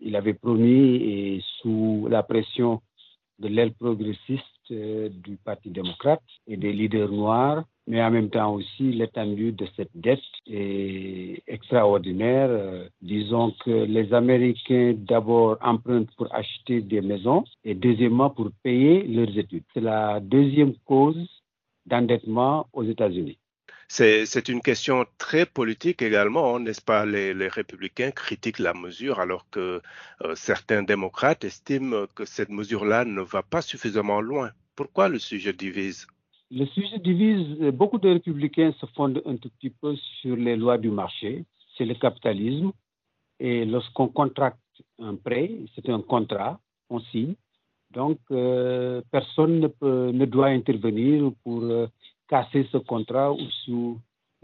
il avait promis, et sous la pression de l'aile progressiste du Parti démocrate et des leaders noirs, mais en même temps aussi l'étendue de cette dette est extraordinaire. disons que les Américains d'abord empruntent pour acheter des maisons et deuxièmement pour payer leurs études. C'est la deuxième cause d'endettement aux États-Unis. C'est une question très politique également, hein, n'est-ce pas? Les, républicains critiquent la mesure alors que euh, certains démocrates estiment que cette mesure-là ne va pas suffisamment loin. Pourquoi le sujet divise? Le sujet divise, beaucoup de républicains se fondent un tout petit peu sur les lois du marché, c'est le capitalisme. Et lorsqu'on contracte un prêt, c'est un contrat, on signe. Donc, euh, personne ne, doit intervenir pour euh, casser ce contrat ou,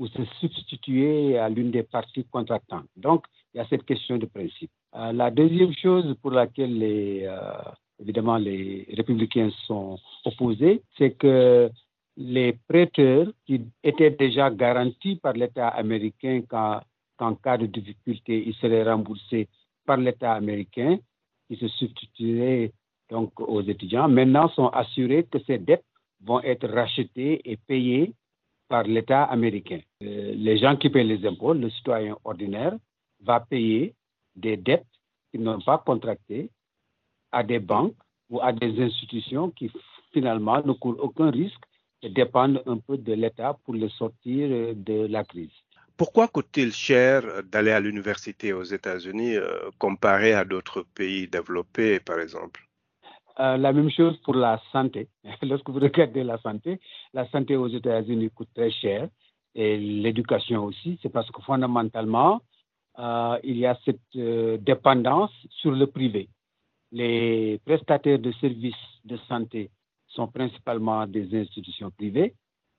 se substituer à l'une des parties contractantes. Donc, il y a cette question de principe. Euh, la deuxième chose pour laquelle euh, évidemment les républicains sont opposés, c'est que les prêteurs qui étaient déjà garantis par l'État américain qu'en cas de difficulté, ils seraient remboursés par l'État américain, qui se substitueraient donc aux étudiants, maintenant sont assurés que ces dettes vont être rachetés et payés par l'État américain. Euh, les gens qui paient les impôts, le citoyen ordinaire, va payer des dettes qu'ils n'ont pas contractées à des banques ou à des institutions qui finalement ne courent aucun risque et dépendent un peu de l'État pour le sortir euh, de la crise. Pourquoi coûte-t-il cher d'aller à l'université aux États-Unis euh, comparé à d'autres pays développés, par exemple? Euh, la même chose pour la santé. Lorsque vous regardez la santé, la santé aux États-Unis coûte très cher et l'éducation aussi. C'est parce que fondamentalement, euh, il y a cette euh, dépendance sur le privé. Les prestataires de services de santé sont principalement des institutions privées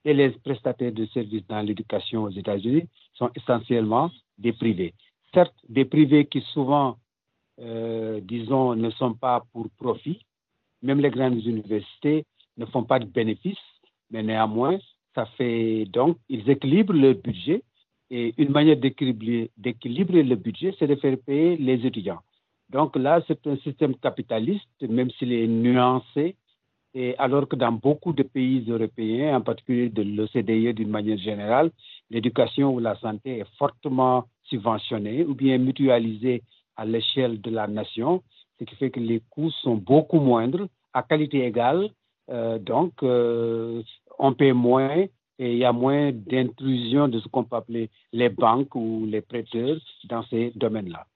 et les prestataires de services dans l'éducation aux États-Unis sont essentiellement des privés. Certes, des privés qui souvent, disons, ne sont pas pour profit, même les grandes universités ne font pas de bénéfices, mais néanmoins, ça fait donc, ils équilibrent le budget. Et une manière d'équilibrer le budget, c'est de faire payer les étudiants. Donc là, c'est un système capitaliste, même s'il est nuancé, et alors que dans beaucoup de pays européens, en particulier de l'OCDE d'une manière générale, l'éducation ou la santé est fortement subventionnée ou bien mutualisée à l'échelle de la nation ce qui fait que les coûts sont beaucoup moindres, à qualité égale. Euh, donc, euh, on paie moins et il y a moins d'intrusion de ce qu'on peut appeler les banques ou les prêteurs dans ces domaines-là.